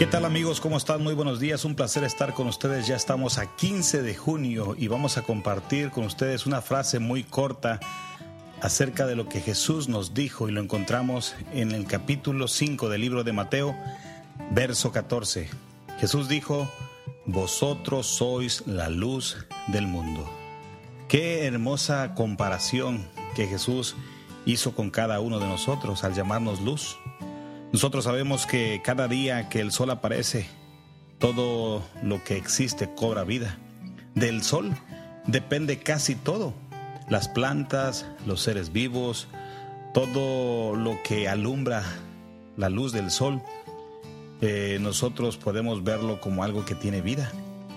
¿Qué tal amigos? ¿Cómo están? Muy buenos días. Un placer estar con ustedes. Ya estamos a 15 de junio y vamos a compartir con ustedes una frase muy corta acerca de lo que Jesús nos dijo y lo encontramos en el capítulo 5 del libro de Mateo, verso 14. Jesús dijo, vosotros sois la luz del mundo. Qué hermosa comparación que Jesús hizo con cada uno de nosotros al llamarnos luz. Nosotros sabemos que cada día que el sol aparece, todo lo que existe cobra vida. Del sol depende casi todo. Las plantas, los seres vivos, todo lo que alumbra la luz del sol, eh, nosotros podemos verlo como algo que tiene vida.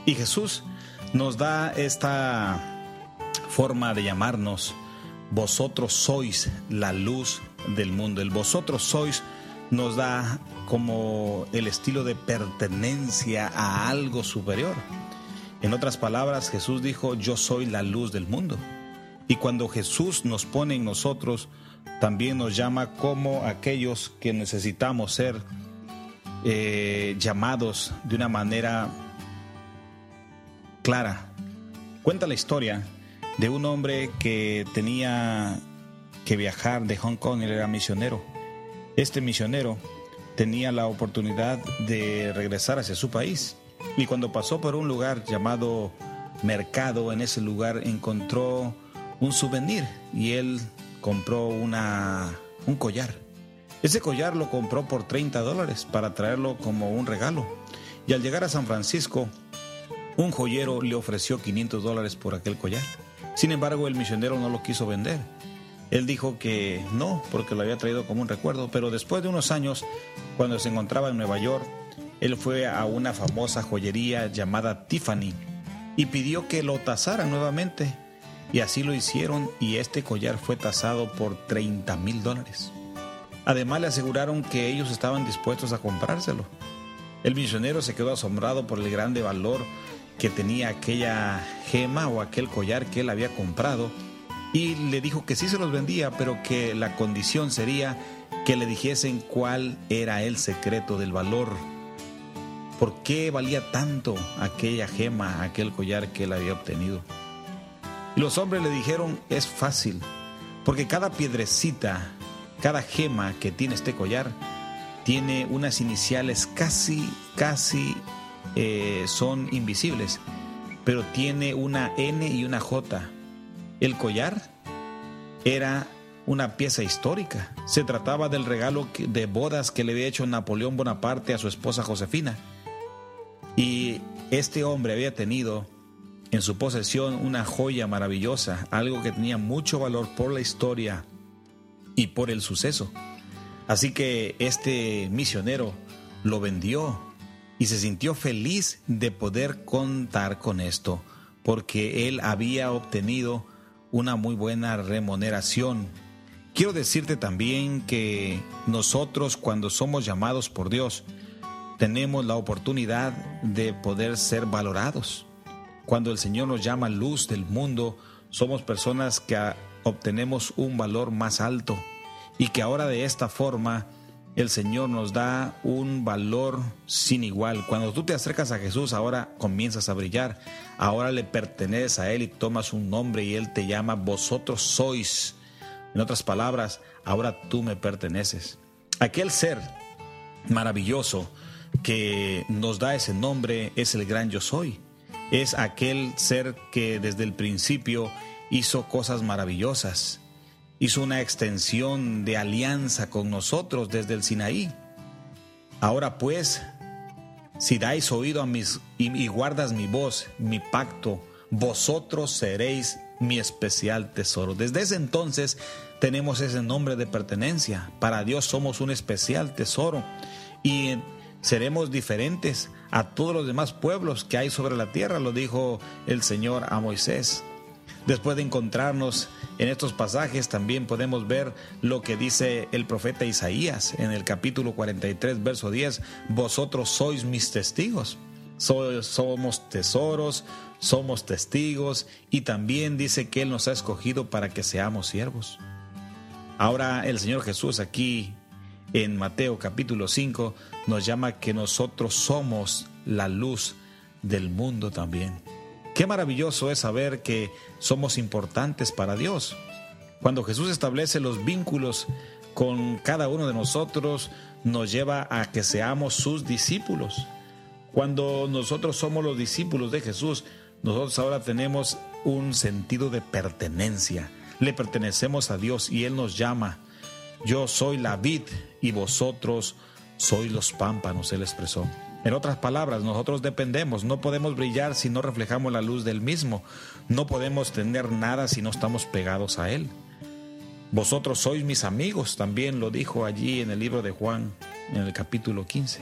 Y Jesús nos da esta forma de llamarnos, vosotros sois la luz del mundo. El vosotros sois nos da como el estilo de pertenencia a algo superior. En otras palabras, Jesús dijo, yo soy la luz del mundo. Y cuando Jesús nos pone en nosotros, también nos llama como aquellos que necesitamos ser eh, llamados de una manera clara. Cuenta la historia de un hombre que tenía que viajar de Hong Kong, él era misionero este misionero tenía la oportunidad de regresar hacia su país y cuando pasó por un lugar llamado mercado, en ese lugar encontró un souvenir y él compró una, un collar. Ese collar lo compró por 30 dólares para traerlo como un regalo. Y al llegar a San Francisco, un joyero le ofreció 500 dólares por aquel collar. Sin embargo, el misionero no lo quiso vender él dijo que no, porque lo había traído como un recuerdo, pero después de unos años, cuando se encontraba en Nueva York, él fue a una famosa joyería llamada Tiffany y pidió que lo tasaran nuevamente. Y así lo hicieron y este collar fue tasado por 30 mil dólares. Además le aseguraron que ellos estaban dispuestos a comprárselo. El misionero se quedó asombrado por el grande valor que tenía aquella gema o aquel collar que él había comprado y le dijo que sí se los vendía, pero que la condición sería que le dijesen cuál era el secreto del valor. ¿Por qué valía tanto aquella gema, aquel collar que él había obtenido? Y los hombres le dijeron, es fácil, porque cada piedrecita, cada gema que tiene este collar, tiene unas iniciales casi, casi eh, son invisibles, pero tiene una N y una J el collar era una pieza histórica. Se trataba del regalo de bodas que le había hecho Napoleón Bonaparte a su esposa Josefina. Y este hombre había tenido en su posesión una joya maravillosa, algo que tenía mucho valor por la historia y por el suceso. Así que este misionero lo vendió y se sintió feliz de poder contar con esto, porque él había obtenido una muy buena remuneración. Quiero decirte también que nosotros cuando somos llamados por Dios, tenemos la oportunidad de poder ser valorados. Cuando el Señor nos llama luz del mundo, somos personas que obtenemos un valor más alto y que ahora de esta forma el Señor nos da un valor sin igual. Cuando tú te acercas a Jesús, ahora comienzas a brillar. Ahora le perteneces a Él y tomas un nombre y Él te llama, vosotros sois. En otras palabras, ahora tú me perteneces. Aquel ser maravilloso que nos da ese nombre es el gran yo soy. Es aquel ser que desde el principio hizo cosas maravillosas hizo una extensión de alianza con nosotros desde el Sinaí. Ahora pues, si dais oído a mis y, guardas mi voz, mi pacto, vosotros seréis mi especial tesoro. Desde ese entonces tenemos ese nombre de pertenencia. Para Dios somos un especial tesoro y seremos diferentes a todos los demás pueblos que hay sobre la tierra, lo dijo el Señor a Moisés. Después de encontrarnos en estos pasajes también podemos ver lo que dice el profeta Isaías en el capítulo 43, verso 10, vosotros sois mis testigos. somos tesoros, somos testigos y también dice que Él nos ha escogido para que seamos siervos. Ahora el Señor Jesús aquí en Mateo capítulo 5 nos llama que nosotros somos la luz del mundo también. Qué maravilloso es saber que somos importantes para Dios. Cuando Jesús establece los vínculos con cada uno de nosotros, nos lleva a que seamos sus discípulos. Cuando nosotros somos los discípulos de Jesús, nosotros ahora tenemos un sentido de pertenencia. Le pertenecemos a Dios y Él nos llama. Yo soy la vid y vosotros sois los pámpanos, Él expresó. En otras palabras, nosotros dependemos, no podemos brillar si no reflejamos la luz del mismo, no podemos tener nada si no estamos pegados a Él. Vosotros sois mis amigos, también lo dijo allí en el libro de Juan, en el capítulo 15.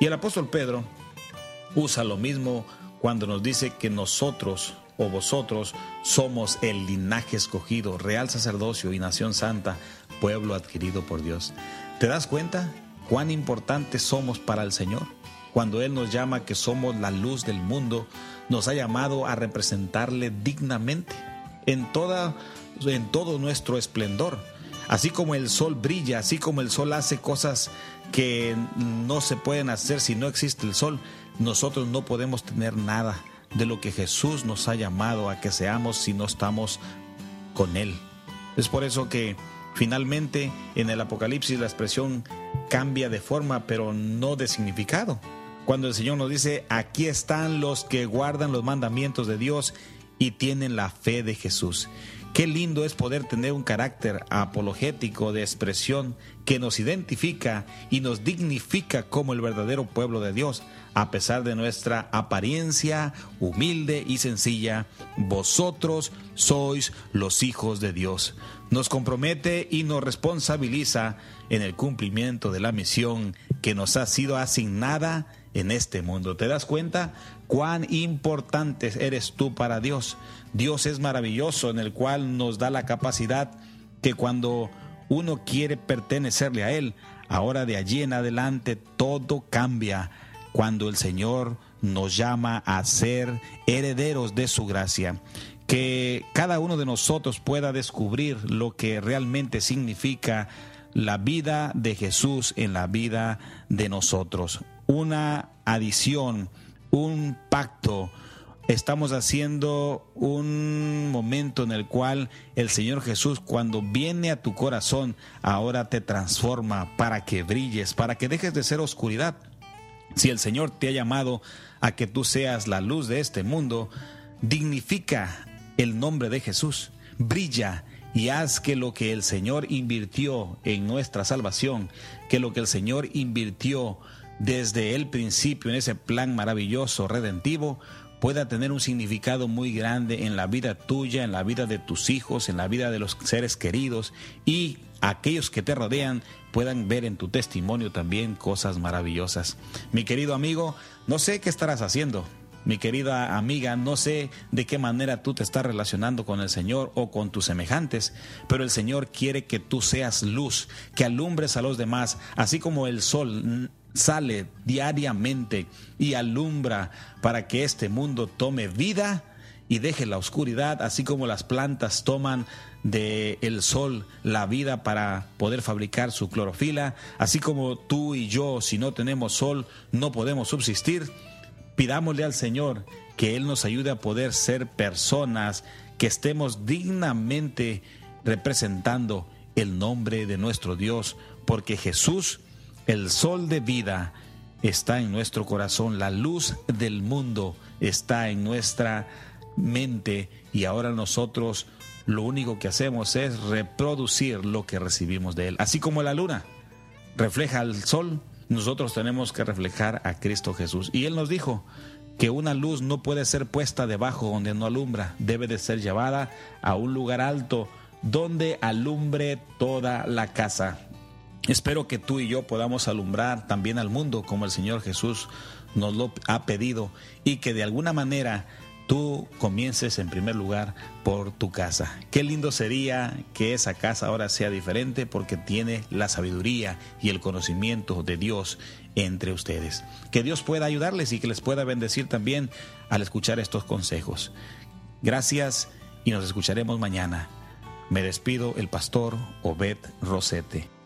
Y el apóstol Pedro usa lo mismo cuando nos dice que nosotros o vosotros somos el linaje escogido, real sacerdocio y nación santa, pueblo adquirido por Dios. ¿Te das cuenta cuán importantes somos para el Señor? Cuando Él nos llama que somos la luz del mundo, nos ha llamado a representarle dignamente en, toda, en todo nuestro esplendor. Así como el sol brilla, así como el sol hace cosas que no se pueden hacer si no existe el sol, nosotros no podemos tener nada de lo que Jesús nos ha llamado a que seamos si no estamos con Él. Es por eso que finalmente en el Apocalipsis la expresión cambia de forma, pero no de significado. Cuando el Señor nos dice, aquí están los que guardan los mandamientos de Dios y tienen la fe de Jesús. Qué lindo es poder tener un carácter apologético de expresión que nos identifica y nos dignifica como el verdadero pueblo de Dios, a pesar de nuestra apariencia humilde y sencilla. Vosotros sois los hijos de Dios. Nos compromete y nos responsabiliza en el cumplimiento de la misión que nos ha sido asignada en este mundo. ¿Te das cuenta cuán importante eres tú para Dios? Dios es maravilloso en el cual nos da la capacidad que cuando uno quiere pertenecerle a Él, ahora de allí en adelante todo cambia cuando el Señor nos llama a ser herederos de su gracia. Que cada uno de nosotros pueda descubrir lo que realmente significa la vida de Jesús en la vida de nosotros. Una adición, un pacto, estamos haciendo un momento en el cual el Señor Jesús cuando viene a tu corazón ahora te transforma para que brilles, para que dejes de ser oscuridad. Si el Señor te ha llamado a que tú seas la luz de este mundo, dignifica el nombre de Jesús, brilla y haz que lo que el Señor invirtió en nuestra salvación, que lo que el Señor invirtió desde el principio en ese plan maravilloso, redentivo, pueda tener un significado muy grande en la vida tuya, en la vida de tus hijos, en la vida de los seres queridos y aquellos que te rodean puedan ver en tu testimonio también cosas maravillosas. Mi querido amigo, no sé qué estarás haciendo. Mi querida amiga, no sé de qué manera tú te estás relacionando con el Señor o con tus semejantes, pero el Señor quiere que tú seas luz, que alumbres a los demás, así como el sol sale diariamente y alumbra para que este mundo tome vida y deje la oscuridad, así como las plantas toman del el sol la vida para poder fabricar su clorofila, así como tú y yo, si no tenemos sol, no podemos subsistir. Pidámosle al Señor que Él nos ayude a poder ser personas que estemos dignamente representando el nombre de nuestro Dios, porque Jesús el sol de vida está en nuestro corazón, la luz del mundo está en nuestra mente y ahora nosotros lo único que hacemos es reproducir lo que recibimos de Él. Así como la luna refleja al sol, nosotros tenemos que reflejar a Cristo Jesús. Y Él nos dijo que una luz no puede ser puesta debajo donde no alumbra, debe de ser llevada a un lugar alto donde alumbre toda la casa. Espero que tú y yo podamos alumbrar también al mundo como el Señor Jesús nos lo ha pedido y que de alguna manera tú comiences en primer lugar por tu casa. Qué lindo sería que esa casa ahora sea diferente porque tiene la sabiduría y el conocimiento de Dios entre ustedes. Que Dios pueda ayudarles y que les pueda bendecir también al escuchar estos consejos. Gracias y nos escucharemos mañana. Me despido el pastor Obed Rosete.